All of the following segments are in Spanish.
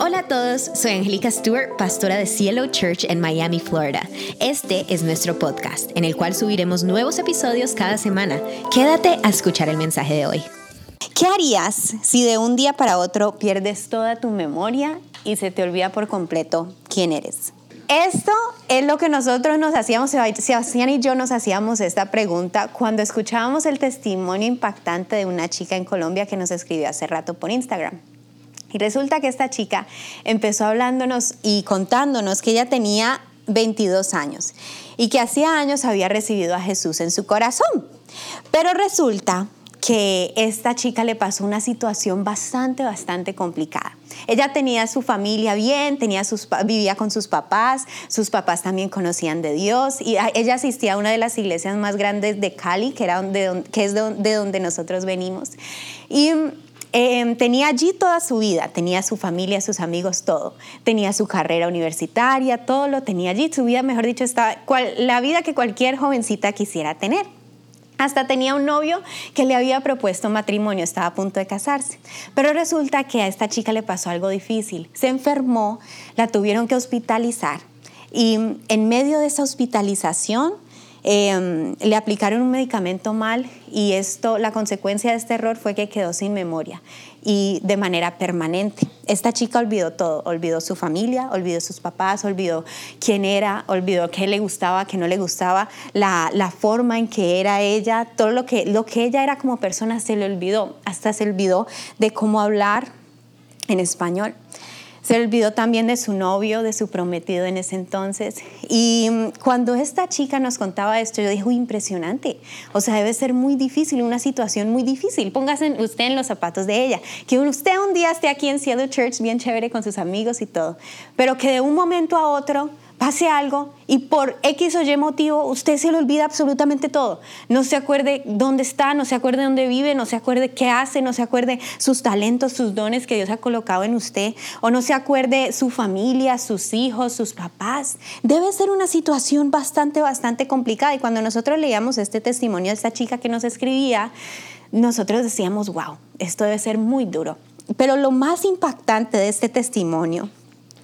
Hola a todos, soy Angélica Stewart, pastora de Cielo Church en Miami, Florida. Este es nuestro podcast, en el cual subiremos nuevos episodios cada semana. Quédate a escuchar el mensaje de hoy. ¿Qué harías si de un día para otro pierdes toda tu memoria y se te olvida por completo quién eres? Esto es lo que nosotros nos hacíamos, Sebastián y yo nos hacíamos esta pregunta cuando escuchábamos el testimonio impactante de una chica en Colombia que nos escribió hace rato por Instagram. Y resulta que esta chica empezó hablándonos y contándonos que ella tenía 22 años y que hacía años había recibido a Jesús en su corazón. Pero resulta que esta chica le pasó una situación bastante, bastante complicada. Ella tenía su familia bien, tenía sus, vivía con sus papás, sus papás también conocían de Dios y ella asistía a una de las iglesias más grandes de Cali, que, era que es de donde nosotros venimos. Y Em, tenía allí toda su vida, tenía su familia, sus amigos, todo. Tenía su carrera universitaria, todo lo tenía allí. Su vida, mejor dicho, estaba la vida que cualquier jovencita quisiera tener. Hasta tenía un novio que le había propuesto matrimonio, estaba a punto de casarse. Pero resulta que a esta chica le pasó algo difícil. Se enfermó, la tuvieron que hospitalizar y en medio de esa hospitalización Em, le aplicaron un medicamento mal y esto, la consecuencia de este error fue que quedó sin memoria y de manera permanente. Esta chica olvidó todo, olvidó su familia, olvidó sus papás, olvidó quién era, olvidó qué le gustaba, qué no le gustaba, la, la forma en que era ella, todo lo que, lo que ella era como persona se le olvidó, hasta se olvidó de cómo hablar en español. Se olvidó también de su novio, de su prometido en ese entonces. Y cuando esta chica nos contaba esto, yo dije, impresionante. O sea, debe ser muy difícil, una situación muy difícil. Póngase usted en los zapatos de ella. Que usted un día esté aquí en Seattle Church bien chévere con sus amigos y todo, pero que de un momento a otro pase algo y por X o Y motivo usted se le olvida absolutamente todo. No se acuerde dónde está, no se acuerde dónde vive, no se acuerde qué hace, no se acuerde sus talentos, sus dones que Dios ha colocado en usted, o no se acuerde su familia, sus hijos, sus papás. Debe ser una situación bastante, bastante complicada. Y cuando nosotros leíamos este testimonio de esta chica que nos escribía, nosotros decíamos, wow, esto debe ser muy duro. Pero lo más impactante de este testimonio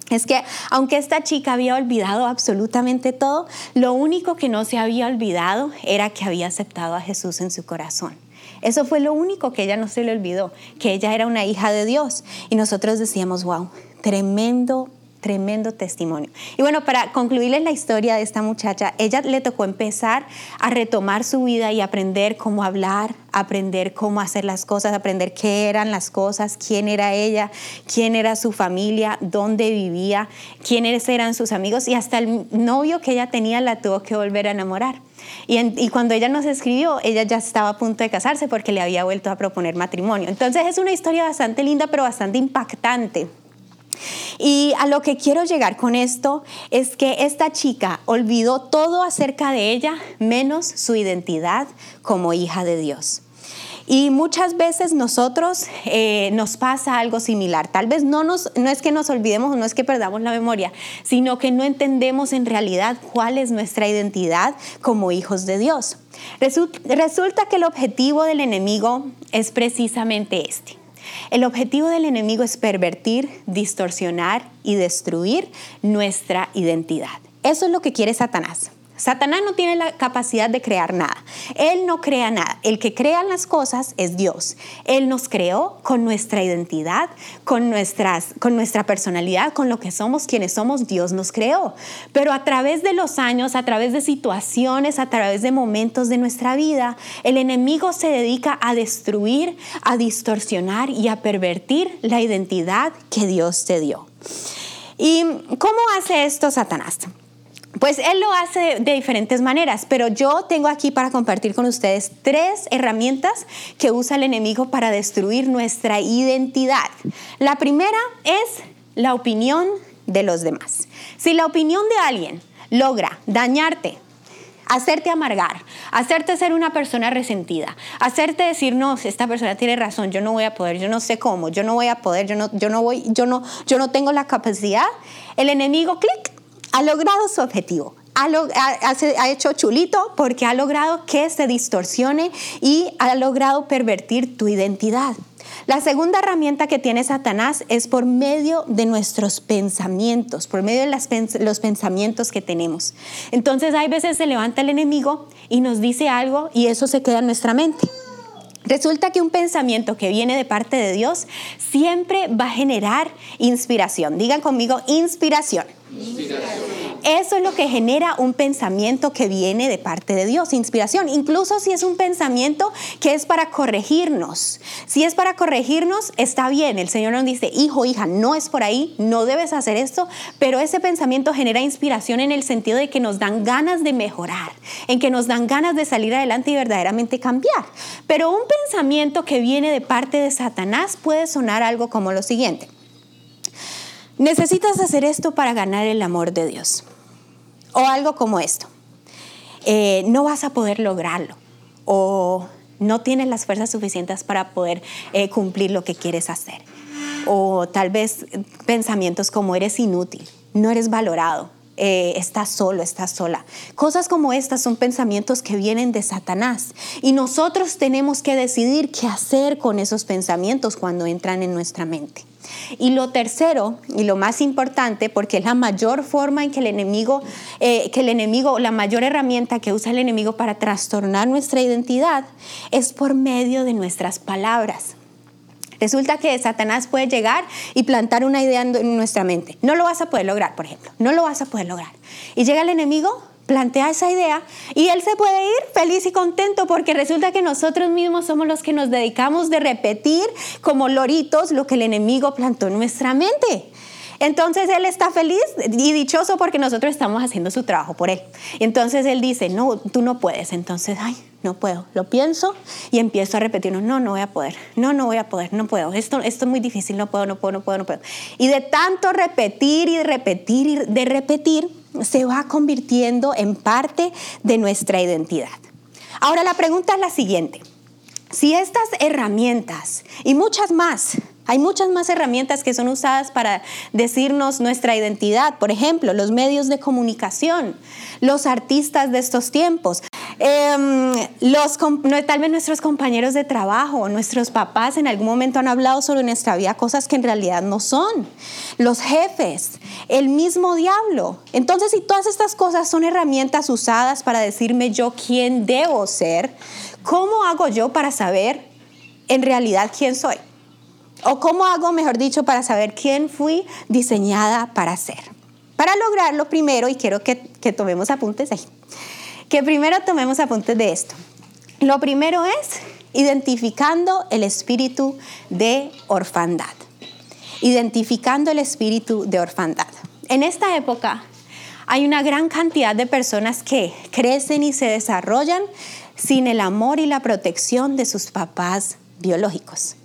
es que aunque esta chica había olvidado absolutamente todo, lo único que no se había olvidado era que había aceptado a Jesús en su corazón. Eso fue lo único que ella no se le olvidó, que ella era una hija de Dios. Y nosotros decíamos, wow, tremendo tremendo testimonio. Y bueno, para concluirles la historia de esta muchacha, ella le tocó empezar a retomar su vida y aprender cómo hablar, aprender cómo hacer las cosas, aprender qué eran las cosas, quién era ella, quién era su familia, dónde vivía, quiénes eran sus amigos y hasta el novio que ella tenía la tuvo que volver a enamorar. Y, cuando ella nos escribió, ella ya estaba a punto de casarse porque le había vuelto a proponer matrimonio. Entonces es una historia bastante linda, pero bastante impactante. Y a lo que quiero llegar con esto es que esta chica olvidó todo acerca de ella, menos su identidad como hija de Dios. Y muchas veces nosotros eh, nos pasa algo similar. Tal vez no, no es que nos olvidemos, no es que perdamos la memoria, sino que no entendemos en realidad cuál es nuestra identidad como hijos de Dios. Resulta que el objetivo del enemigo es precisamente este el objetivo del enemigo es pervertir, distorsionar y destruir nuestra identidad. Eso es lo que quiere Satanás. Satanás no tiene la capacidad de crear nada. Él no crea nada. El que crea las cosas es Dios. Él nos creó con nuestra identidad, con, nuestras, con nuestra personalidad, con lo que somos, quienes somos. Dios nos creó. Pero a través de los años, a través de situaciones, a través de momentos de nuestra vida, el enemigo se dedica a destruir, a distorsionar y a pervertir la identidad que Dios te dio. ¿Y cómo hace esto Satanás? Pues él lo hace de diferentes maneras, pero yo tengo aquí para compartir con ustedes tres herramientas que usa el enemigo para destruir nuestra identidad. La primera es la opinión de los demás. Si la opinión de alguien logra dañarte, hacerte amargar, hacerte ser una persona resentida, hacerte decir, no, esta persona tiene razón, yo no voy a poder, yo no sé cómo, yo no voy a poder, yo no, yo no voy, yo no, yo no tengo la capacidad, el enemigo, clic, ha logrado su objetivo. Ha, hecho chulito porque ha logrado que se distorsione y ha logrado pervertir tu identidad. La segunda herramienta que tiene Satanás es por medio de nuestros pensamientos, por medio de los pensamientos que tenemos. Entonces hay veces se levanta el enemigo y nos dice algo y eso se queda en nuestra mente. Resulta que un pensamiento que viene de parte de Dios siempre va a generar inspiración. Digan conmigo, inspiración. Eso es lo que genera un pensamiento que viene de parte de Dios, inspiración. Incluso si es un pensamiento que es para corregirnos. Si es para corregirnos, está bien. El Señor nos dice, hijo, hija, no es por ahí, no debes hacer esto, pero ese pensamiento genera inspiración en el sentido de que nos dan ganas de mejorar, en que nos dan ganas de salir adelante y verdaderamente cambiar. Pero un pensamiento que viene de parte de Satanás puede sonar algo como lo siguiente. Necesitas hacer esto para ganar el amor de Dios. O algo como esto. Eh, no vas a poder lograrlo. O no tienes las fuerzas suficientes para poder eh, cumplir lo que quieres hacer. O tal vez pensamientos como eres inútil, no eres valorado, eh, estás solo, estás sola. Cosas como estas son pensamientos que vienen de Satanás y nosotros tenemos que decidir qué hacer con esos pensamientos cuando entran en nuestra mente. Y lo tercero, y lo más importante, porque es la mayor forma en que el enemigo, eh, que el enemigo, la mayor herramienta que usa el enemigo para trastornar nuestra identidad, es por medio de nuestras palabras. Resulta que Satanás puede llegar y plantar una idea en nuestra mente. No lo vas a poder lograr, por ejemplo. No lo vas a poder lograr. Y llega el enemigo plantea esa idea y él se puede ir feliz y contento porque resulta que nosotros mismos somos los que nos dedicamos de repetir como loritos lo que el enemigo plantó en nuestra mente. Entonces él está feliz y dichoso porque nosotros estamos haciendo su trabajo por él. Entonces él dice, no, tú no puedes. Entonces, ay, no puedo. Lo pienso y empiezo a repetir, no, no voy a poder, no, no voy a poder, no puedo. Esto, esto es muy difícil, no puedo, no puedo, no puedo, no puedo. Y de tanto repetir y repetir y de repetir, se va convirtiendo en parte de nuestra identidad. Ahora la pregunta es la siguiente. Si estas herramientas y muchas más, hay muchas más herramientas que son usadas para decirnos nuestra identidad, por ejemplo, los medios de comunicación, los artistas de estos tiempos, Em, tal vez nuestros compañeros de trabajo, nuestros papás en algún momento han hablado sobre nuestra vida cosas que en realidad no son. Los jefes, el mismo diablo. Entonces, si todas estas cosas son herramientas usadas para decirme yo quién debo ser, ¿cómo hago yo para saber en realidad quién soy? ¿O cómo hago, mejor dicho, para saber quién fui diseñada para ser? Para lograrlo primero, y quiero que, que tomemos apuntes ahí, que primero tomemos apuntes de esto. Lo primero es identificando el espíritu de orfandad. Identificando el espíritu de orfandad. En esta época hay una gran cantidad de personas que crecen y se desarrollan sin el amor y la protección de sus papás biológicos.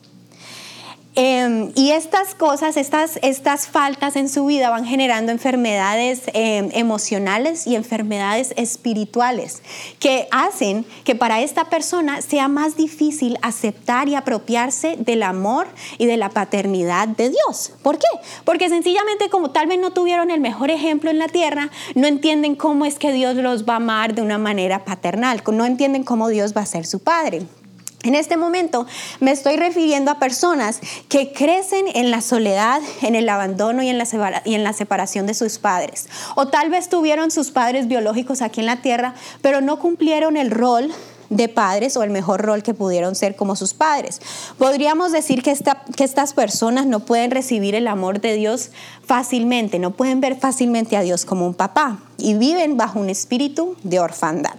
Em, y estas cosas, estas, estas faltas en su vida van generando enfermedades em, emocionales y enfermedades espirituales que hacen que para esta persona sea más difícil aceptar y apropiarse del amor y de la paternidad de Dios. ¿Por qué? Porque sencillamente como tal vez no tuvieron el mejor ejemplo en la tierra, no entienden cómo es que Dios los va a amar de una manera paternal, no entienden cómo Dios va a ser su padre. En este momento me estoy refiriendo a personas que crecen en la soledad, en el abandono y en, la separación de sus padres. O tal vez tuvieron sus padres biológicos aquí en la tierra, pero no cumplieron el rol de padres o el mejor rol que pudieron ser como sus padres. Podríamos decir que, estas personas no pueden recibir el amor de Dios fácilmente, no pueden ver fácilmente a Dios como un papá y viven bajo un espíritu de orfandad.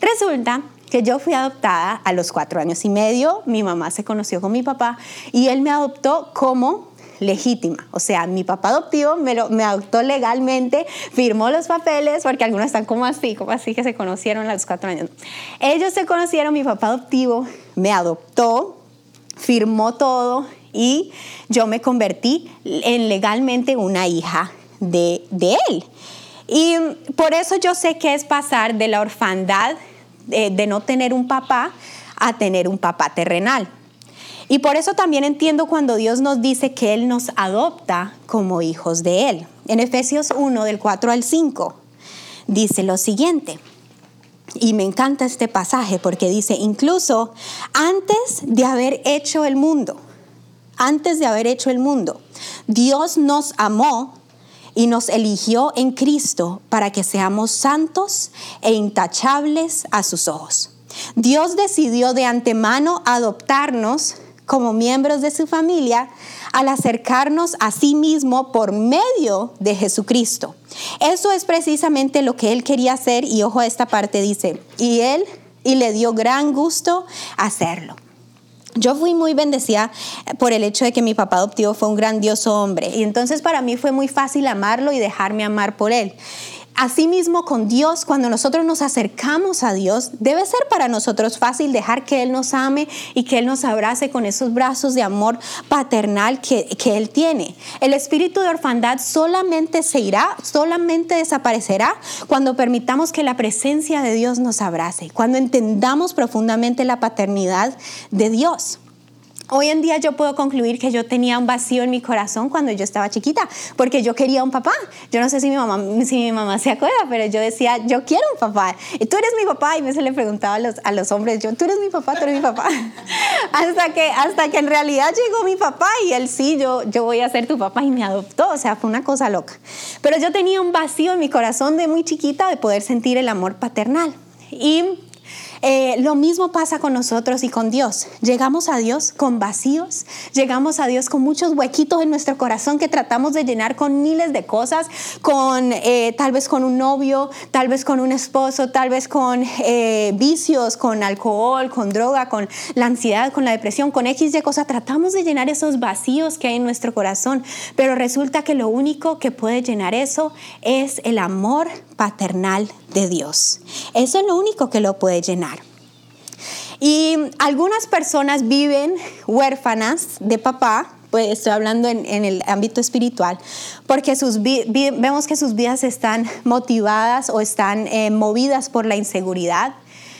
Resulta que yo fui adoptada a los cuatro años y medio, mi mamá se conoció con mi papá y él me adoptó como legítima. O sea, mi papá adoptivo me, me adoptó legalmente, firmó los papeles, porque algunos están como así, como así que se conocieron a los cuatro años. Ellos se conocieron, mi papá adoptivo me adoptó, firmó todo y yo me convertí en legalmente una hija de, de él. Y por eso yo sé que es pasar de la orfandad de, no tener un papá a tener un papá terrenal. Y por eso también entiendo cuando Dios nos dice que Él nos adopta como hijos de Él. En Efesios 1, del 4 al 5, dice lo siguiente. Y me encanta este pasaje porque dice, incluso antes de haber hecho el mundo, antes de haber hecho el mundo. Dios nos amó y nos eligió en Cristo para que seamos santos e intachables a sus ojos. Dios decidió de antemano adoptarnos como miembros de su familia al acercarnos a sí mismo por medio de Jesucristo. Eso es precisamente lo que él quería hacer y ojo a esta parte dice, y él y le dio gran gusto hacerlo. Yo fui muy bendecida por el hecho de que mi papá adoptivo fue un grandioso hombre y entonces para mí fue muy fácil amarlo y dejarme amar por él. Asimismo con Dios, cuando nosotros nos acercamos a Dios, debe ser para nosotros fácil dejar que Él nos ame y que Él nos abrace con esos brazos de amor paternal que, que Él tiene. El espíritu de orfandad solamente se irá, solamente desaparecerá cuando permitamos que la presencia de Dios nos abrace, cuando entendamos profundamente la paternidad de Dios. Hoy en día yo puedo concluir que yo tenía un vacío en mi corazón cuando yo estaba chiquita, porque yo quería un papá. Yo no sé si mi mamá, si mi mamá se acuerda, pero yo decía, yo quiero un papá. Y tú eres mi papá. Y me se le preguntaba a los, a los hombres, yo, tú eres mi papá, tú eres mi papá. hasta, que, hasta que en realidad llegó mi papá y él sí, yo, yo voy a ser tu papá y me adoptó. O sea, fue una cosa loca. Pero yo tenía un vacío en mi corazón de muy chiquita de poder sentir el amor paternal. Y eh, lo mismo pasa con nosotros y con Dios. Llegamos a Dios con vacíos, llegamos a Dios con muchos huequitos en nuestro corazón que tratamos de llenar con miles de cosas, con eh, tal vez con un novio, tal vez con un esposo, tal vez con eh, vicios, con alcohol, con droga, con la ansiedad, con la depresión, con X de cosas. Tratamos de llenar esos vacíos que hay en nuestro corazón, pero resulta que lo único que puede llenar eso es el amor paternal de Dios. Eso es lo único que lo puede llenar. Y algunas personas viven huérfanas de papá, pues estoy hablando en, el ámbito espiritual, porque sus vemos que sus vidas están motivadas o están eh, movidas por la inseguridad.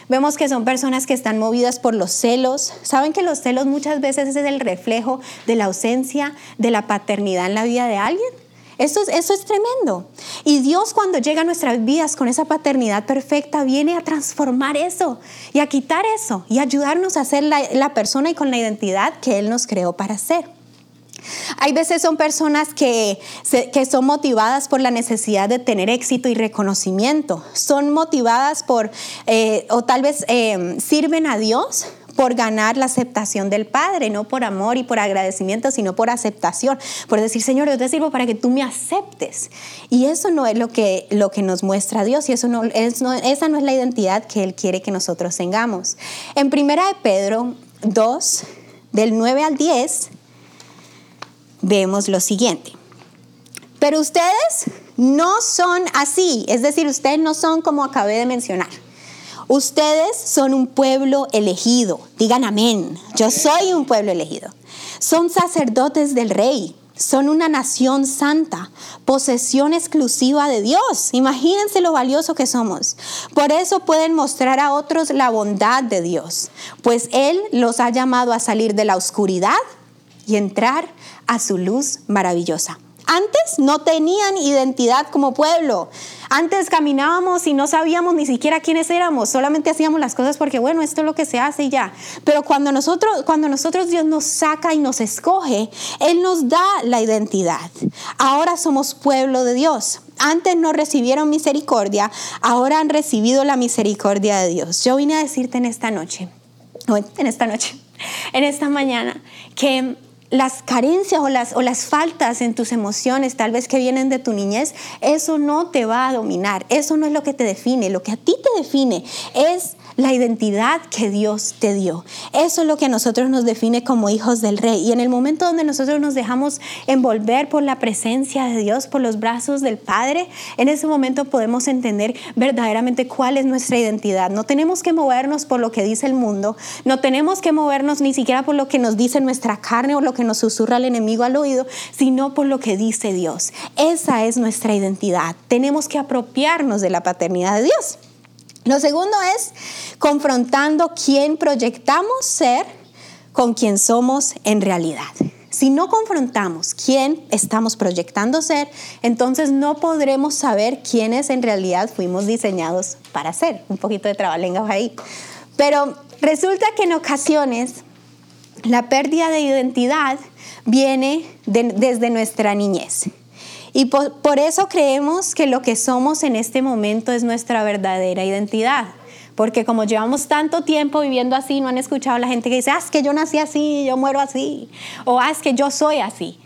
Vemos que son personas que están movidas por los celos. Saben que los celos muchas veces es el reflejo de la ausencia de la paternidad en la vida de alguien. Eso es, eso es tremendo. Y Dios cuando llega a nuestras vidas con esa paternidad perfecta, viene a transformar eso y a quitar eso y ayudarnos a ser la, persona y con la identidad que Él nos creó para ser. Hay veces son personas que, que, son motivadas por la necesidad de tener éxito y reconocimiento. Son motivadas por, eh, o tal vez eh, sirven a Dios por ganar la aceptación del Padre, no por amor y por agradecimiento, sino por aceptación, por decir, Señor, yo te sirvo para que tú me aceptes. Y eso no es lo que, lo que nos muestra Dios y eso no, es, esa no es la identidad que Él quiere que nosotros tengamos. En primera de Pedro 2, del 9 al 10, vemos lo siguiente. Pero ustedes no son así, es decir, ustedes no son como acabé de mencionar. Ustedes son un pueblo elegido. Digan amén. Yo soy un pueblo elegido. Son sacerdotes del rey. Son una nación santa, posesión exclusiva de Dios. Imagínense lo valioso que somos. Por eso pueden mostrar a otros la bondad de Dios, pues Él los ha llamado a salir de la oscuridad y entrar a su luz maravillosa. Antes no tenían identidad como pueblo. Antes caminábamos y no sabíamos ni siquiera quiénes éramos, solamente hacíamos las cosas porque bueno, esto es lo que se hace y ya. Pero cuando nosotros cuando nosotros Dios nos saca y nos escoge, él nos da la identidad. Ahora somos pueblo de Dios. Antes no recibieron misericordia, ahora han recibido la misericordia de Dios. Yo vine a decirte en esta noche, en esta noche, en esta mañana que las carencias o las, o las faltas en tus emociones, tal vez que vienen de tu niñez, eso no te va a dominar, eso no es lo que te define, lo que a ti te define es la identidad que Dios te dio. Eso es lo que a nosotros nos define como hijos del rey. Y en el momento donde nosotros nos dejamos envolver por la presencia de Dios, por los brazos del Padre, en ese momento podemos entender verdaderamente cuál es nuestra identidad. No tenemos que movernos por lo que dice el mundo, no tenemos que movernos ni siquiera por lo que nos dice nuestra carne o lo que nos susurra el enemigo al oído, sino por lo que dice Dios. Esa es nuestra identidad. Tenemos que apropiarnos de la paternidad de Dios. Lo segundo es confrontando quién proyectamos ser con quién somos en realidad. Si no confrontamos quién estamos proyectando ser, entonces no podremos saber quiénes en realidad fuimos diseñados para ser. Un poquito de trabalenguas ahí. Pero resulta que en ocasiones la pérdida de identidad viene desde nuestra niñez. Y por, eso creemos que lo que somos en este momento es nuestra verdadera identidad. Porque como llevamos tanto tiempo viviendo así, no han escuchado a la gente que dice, ah, es que yo nací así, yo muero así, o ah, es que yo soy así.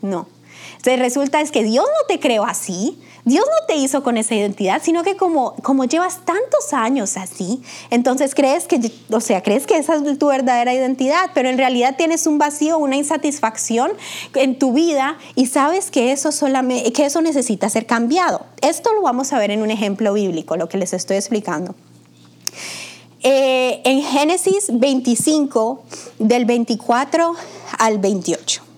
No. Entonces resulta es que Dios no te creó así, Dios no te hizo con esa identidad, sino que como, como llevas tantos años así, entonces crees que, o sea, crees que esa es tu verdadera identidad, pero en realidad tienes un vacío, una insatisfacción en tu vida y sabes que eso, solamente, que eso necesita ser cambiado. Esto lo vamos a ver en un ejemplo bíblico, lo que les estoy explicando. Eh, en Génesis 25, del 24 al 28.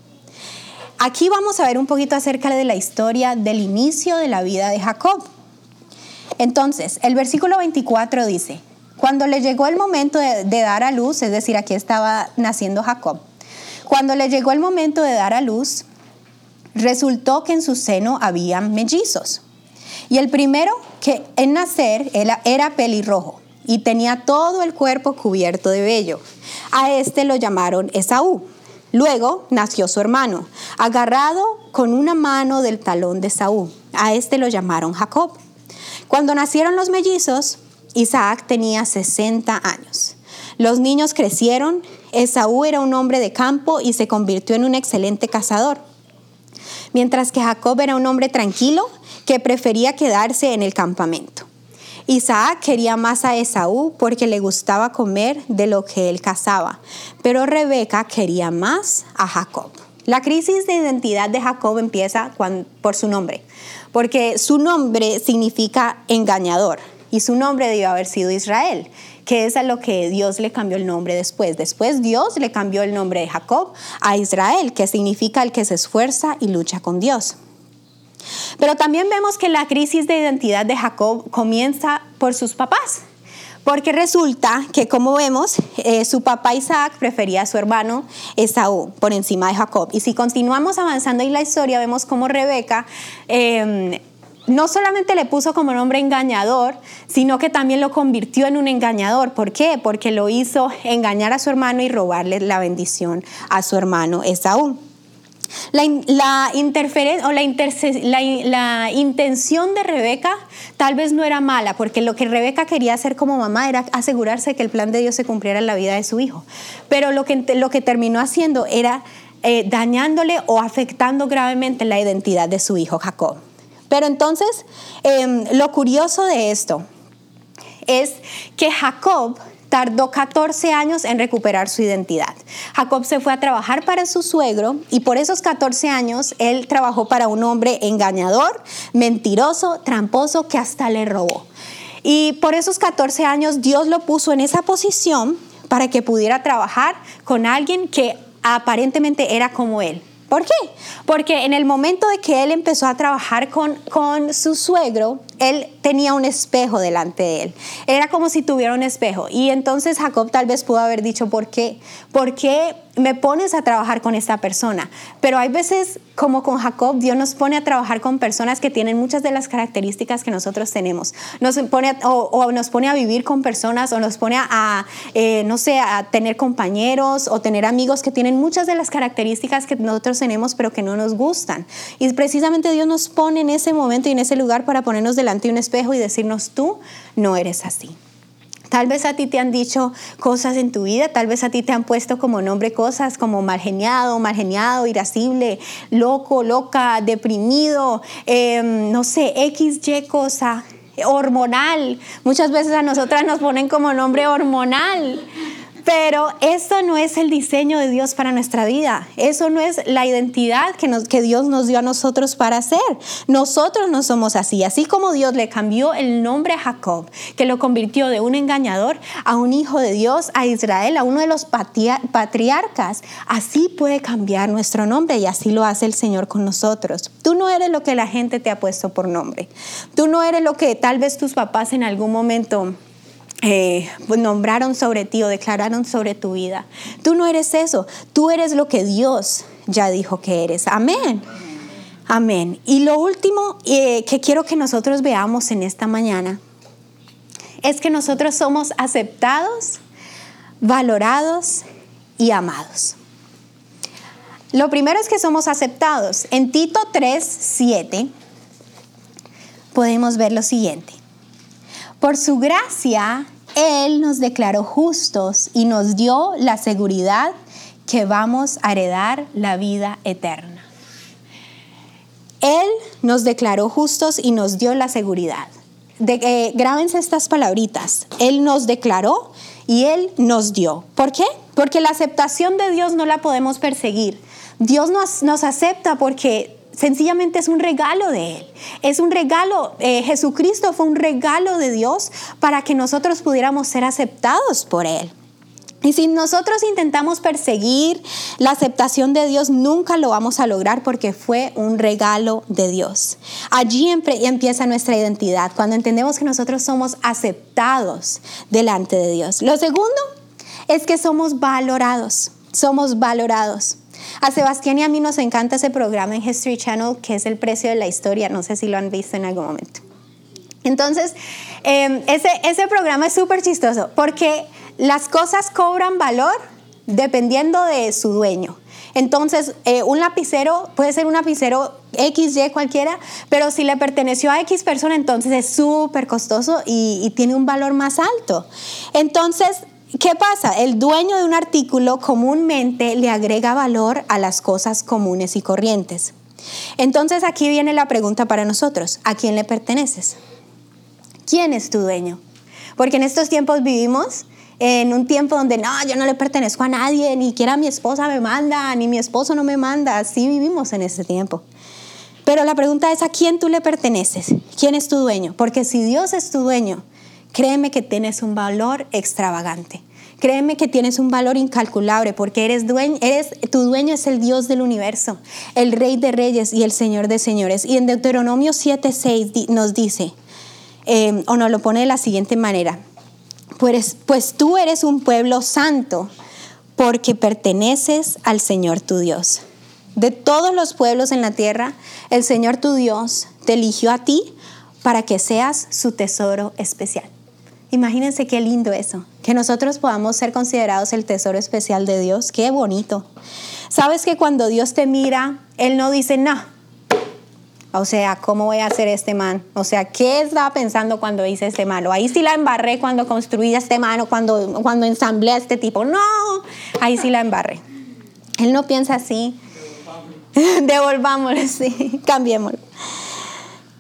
Aquí vamos a ver un poquito acerca de la historia del inicio de la vida de Jacob. Entonces, el versículo 24 dice, cuando le llegó el momento de, dar a luz, es decir, aquí estaba naciendo Jacob, cuando le llegó el momento de dar a luz, resultó que en su seno había mellizos. Y el primero que en nacer era, era pelirrojo y tenía todo el cuerpo cubierto de vello. A este lo llamaron Esaú. Luego nació su hermano, agarrado con una mano del talón de Esaú. A este lo llamaron Jacob. Cuando nacieron los mellizos, Isaac tenía 60 años. Los niños crecieron, Esaú era un hombre de campo y se convirtió en un excelente cazador, mientras que Jacob era un hombre tranquilo que prefería quedarse en el campamento. Isaac quería más a Esaú porque le gustaba comer de lo que él cazaba, pero Rebeca quería más a Jacob. La crisis de identidad de Jacob empieza por su nombre, porque su nombre significa engañador y su nombre debió haber sido Israel, que es a lo que Dios le cambió el nombre después. Después Dios le cambió el nombre de Jacob a Israel, que significa el que se esfuerza y lucha con Dios. Pero también vemos que la crisis de identidad de Jacob comienza por sus papás. Porque resulta que, como vemos, eh, su papá Isaac prefería a su hermano Esaú por encima de Jacob. Y si continuamos avanzando en la historia, vemos cómo Rebeca em, no solamente le puso como nombre engañador, sino que también lo convirtió en un engañador. ¿Por qué? Porque lo hizo engañar a su hermano y robarle la bendición a su hermano Esaú. La, la, o la, intención de Rebeca tal vez no era mala, porque lo que Rebeca quería hacer como mamá era asegurarse que el plan de Dios se cumpliera en la vida de su hijo. Pero lo que, lo que terminó haciendo era eh, dañándole o afectando gravemente la identidad de su hijo Jacob. Pero entonces, em, lo curioso de esto es que Jacob tardó 14 años en recuperar su identidad. Jacob se fue a trabajar para su suegro y por esos 14 años él trabajó para un hombre engañador, mentiroso, tramposo, que hasta le robó. Y por esos 14 años Dios lo puso en esa posición para que pudiera trabajar con alguien que aparentemente era como él. ¿Por qué? Porque en el momento de que él empezó a trabajar con, con su suegro, él tenía un espejo delante de él. Era como si tuviera un espejo. Y entonces Jacob tal vez pudo haber dicho, ¿por qué? ¿Por qué me pones a trabajar con esta persona? Pero hay veces, como con Jacob, Dios nos pone a trabajar con personas que tienen muchas de las características que nosotros tenemos. Nos pone o, nos pone a vivir con personas o nos pone a, eh, no sé, a tener compañeros o tener amigos que tienen muchas de las características que nosotros tenemos, pero que no nos gustan. Y precisamente Dios nos pone en ese momento y en ese lugar para ponernos delante ante un espejo y decirnos, tú no eres así. Tal vez a ti te han dicho cosas en tu vida, tal vez a ti te han puesto como nombre cosas como margeniado, margeniado, irascible, loco, loca, deprimido, em, no sé, X, Y cosa, hormonal. Muchas veces a nosotras nos ponen como nombre hormonal. Pero eso no es el diseño de Dios para nuestra vida. Eso no es la identidad que, que Dios nos dio a nosotros para ser. Nosotros no somos así. Así como Dios le cambió el nombre a Jacob, que lo convirtió de un engañador a un hijo de Dios, a Israel, a uno de los patriarcas, así puede cambiar nuestro nombre y así lo hace el Señor con nosotros. Tú no eres lo que la gente te ha puesto por nombre. Tú no eres lo que tal vez tus papás en algún momento eh, pues, nombraron sobre ti o declararon sobre tu vida. Tú no eres eso, tú eres lo que Dios ya dijo que eres. Amén. Amén. Y lo último eh, que quiero que nosotros veamos en esta mañana es que nosotros somos aceptados, valorados y amados. Lo primero es que somos aceptados. En Tito 3, 7 podemos ver lo siguiente. Por su gracia, Él nos declaró justos y nos dio la seguridad que vamos a heredar la vida eterna. Él nos declaró justos y nos dio la seguridad. De, eh, grábense estas palabritas. Él nos declaró y Él nos dio. ¿Por qué? Porque la aceptación de Dios no la podemos perseguir. Dios nos, nos acepta porque sencillamente es un regalo de Él. Es un regalo, eh, Jesucristo fue un regalo de Dios para que nosotros pudiéramos ser aceptados por Él. Y si nosotros intentamos perseguir la aceptación de Dios, nunca lo vamos a lograr porque fue un regalo de Dios. Allí empieza nuestra identidad, cuando entendemos que nosotros somos aceptados delante de Dios. Lo segundo es que somos valorados, somos valorados. A Sebastián y a mí nos encanta ese programa en History Channel que es el precio de la historia. No sé si lo han visto en algún momento. Entonces, em, ese, ese programa es súper chistoso porque las cosas cobran valor dependiendo de su dueño. Entonces, eh, un lapicero puede ser un lapicero XY cualquiera, pero si le perteneció a X persona, entonces es súper costoso y, tiene un valor más alto. Entonces, ¿Qué pasa? El dueño de un artículo comúnmente le agrega valor a las cosas comunes y corrientes. Entonces aquí viene la pregunta para nosotros, ¿a quién le perteneces? ¿Quién es tu dueño? Porque en estos tiempos vivimos en un tiempo donde no, yo no le pertenezco a nadie, ni siquiera mi esposa me manda, ni mi esposo no me manda, así vivimos en ese tiempo. Pero la pregunta es, ¿a quién tú le perteneces? ¿Quién es tu dueño? Porque si Dios es tu dueño, créeme que tienes un valor extravagante. Créeme que tienes un valor incalculable porque eres dueño, eres, tu dueño es el Dios del universo, el Rey de Reyes y el Señor de Señores. Y en Deuteronomio 7:6 nos dice, eh, o nos lo pone de la siguiente manera, pues, pues tú eres un pueblo santo porque perteneces al Señor tu Dios. De todos los pueblos en la tierra, el Señor tu Dios te eligió a ti para que seas su tesoro especial. Imagínense qué lindo eso, que nosotros podamos ser considerados el tesoro especial de Dios. Qué bonito. Sabes que cuando Dios te mira, Él no dice, no. O sea, ¿cómo voy a hacer este man? O sea, ¿qué estaba pensando cuando hice este mano? Ahí sí la embarré cuando construí este mano, cuando, cuando ensamblé a este tipo. No, ahí sí la embarré. Él no piensa así. Devolvámoslo, sí, cambiémoslo.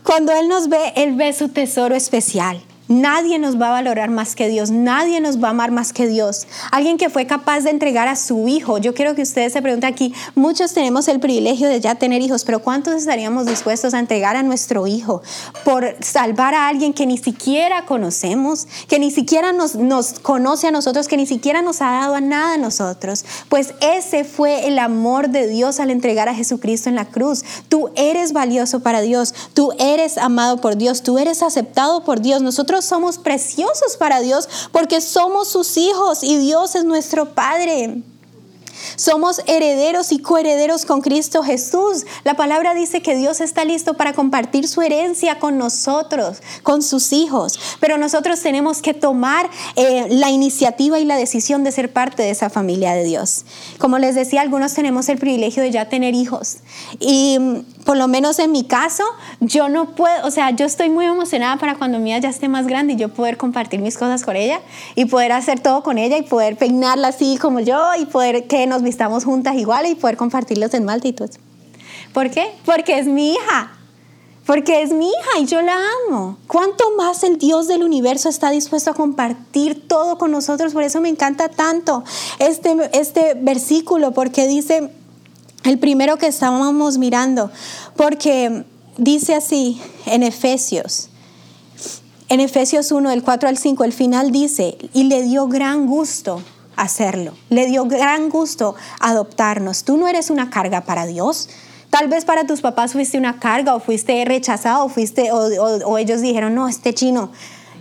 Cuando Él nos ve, Él ve su tesoro especial. Nadie nos va a valorar más que Dios, nadie nos va a amar más que Dios. Alguien que fue capaz de entregar a su hijo. Yo quiero que ustedes se pregunten aquí, muchos tenemos el privilegio de ya tener hijos, pero ¿cuántos estaríamos dispuestos a entregar a nuestro hijo por salvar a alguien que ni siquiera conocemos, que ni siquiera nos, conoce a nosotros, que ni siquiera nos ha dado a nada a nosotros? Pues ese fue el amor de Dios al entregar a Jesucristo en la cruz. Tú eres valioso para Dios, tú eres amado por Dios, tú eres aceptado por Dios. Nosotros somos preciosos para Dios porque somos sus hijos y Dios es nuestro Padre. Somos herederos y coherederos con Cristo Jesús. La palabra dice que Dios está listo para compartir su herencia con nosotros, con sus hijos. Pero nosotros tenemos que tomar eh, la iniciativa y la decisión de ser parte de esa familia de Dios. Como les decía, algunos tenemos el privilegio de ya tener hijos. Y mm, por lo menos en mi caso, yo no puedo, o sea, yo estoy muy emocionada para cuando Mía ya esté más grande y yo poder compartir mis cosas con ella y poder hacer todo con ella y poder peinarla así como yo y poder que nos vistamos juntas igual y poder compartirlos en multitud. ¿Por qué? Porque es mi hija. Porque es mi hija y yo la amo. ¿Cuánto más el Dios del universo está dispuesto a compartir todo con nosotros? Por eso me encanta tanto este, este versículo, porque dice, el primero que estábamos mirando, porque dice así en Efesios, en Efesios 1, del 4 al 5, el final dice, y le dio gran gusto hacerlo. Le dio gran gusto adoptarnos. Tú no eres una carga para Dios. Tal vez para tus papás fuiste una carga o fuiste rechazado o, fuiste, o, ellos dijeron, no, este chino,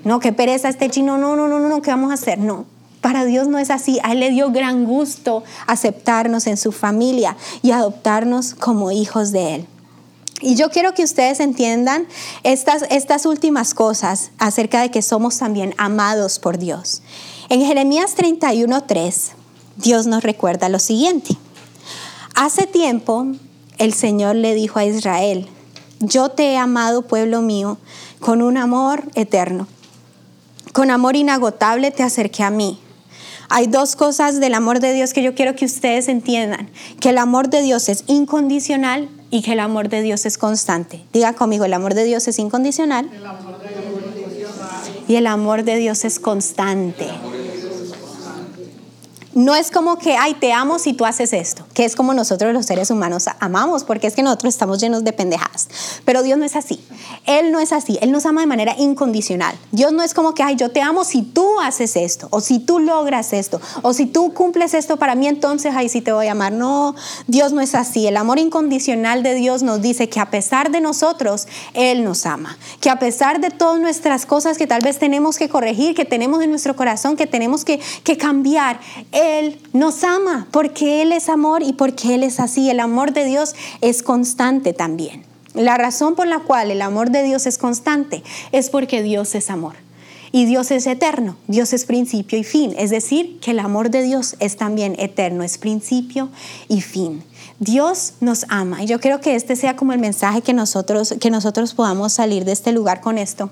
no, qué pereza este chino, no, no, no, no, ¿qué vamos a hacer? No, para Dios no es así. A Él le dio gran gusto aceptarnos en su familia y adoptarnos como hijos de Él. Y yo quiero que ustedes entiendan estas, estas últimas cosas acerca de que somos también amados por Dios. En Jeremías 31.3 Dios nos recuerda lo siguiente. Hace tiempo el Señor le dijo a Israel, yo te he amado, pueblo mío, con un amor eterno. Con amor inagotable te acerqué a mí. Hay dos cosas del amor de Dios que yo quiero que ustedes entiendan. Que el amor de Dios es incondicional y que el amor de Dios es constante. Diga conmigo, el amor de Dios es incondicional. Y el amor de Dios es constante. No es como que, ay, te amo si tú haces esto, que es como nosotros los seres humanos amamos, porque es que nosotros estamos llenos de pendejadas. Pero Dios no es así. Él no es así. Él nos ama de manera incondicional. Dios no es como que, ay, yo te amo si tú haces esto, o si tú logras esto, o si tú cumples esto para mí, entonces, ay, sí te voy a amar. No, Dios no es así. El amor incondicional de Dios nos dice que a pesar de nosotros, Él nos ama. Que a pesar de todas nuestras cosas que tal vez tenemos que corregir, que tenemos en nuestro corazón, que tenemos que, que cambiar, él nos ama porque Él es amor y porque Él es así. El amor de Dios es constante también. La razón por la cual el amor de Dios es constante es porque Dios es amor. Y Dios es eterno, Dios es principio y fin. Es decir, que el amor de Dios es también eterno, es principio y fin. Dios nos ama. Y yo creo que este sea como el mensaje que nosotros, que nosotros podamos salir de este lugar con esto.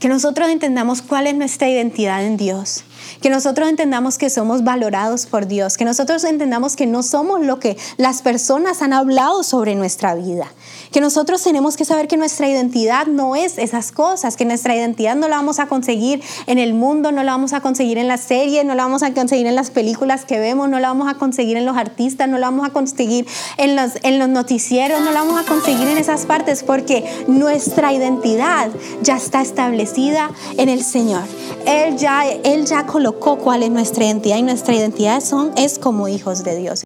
Que nosotros entendamos cuál es nuestra identidad en Dios que nosotros entendamos que somos valorados por Dios, que nosotros entendamos que no somos lo que las personas han hablado sobre nuestra vida, que nosotros tenemos que saber que nuestra identidad no es esas cosas, que nuestra identidad no la vamos a conseguir en el mundo, no la vamos a conseguir en las series, no la vamos a conseguir en las películas que vemos, no la vamos a conseguir en los artistas, no la vamos a conseguir en los, en los noticieros, no la vamos a conseguir en esas partes, porque nuestra identidad ya está establecida en el Señor. Él ya, él ya colocó cuál es nuestra identidad y nuestra identidad son, es como hijos de Dios.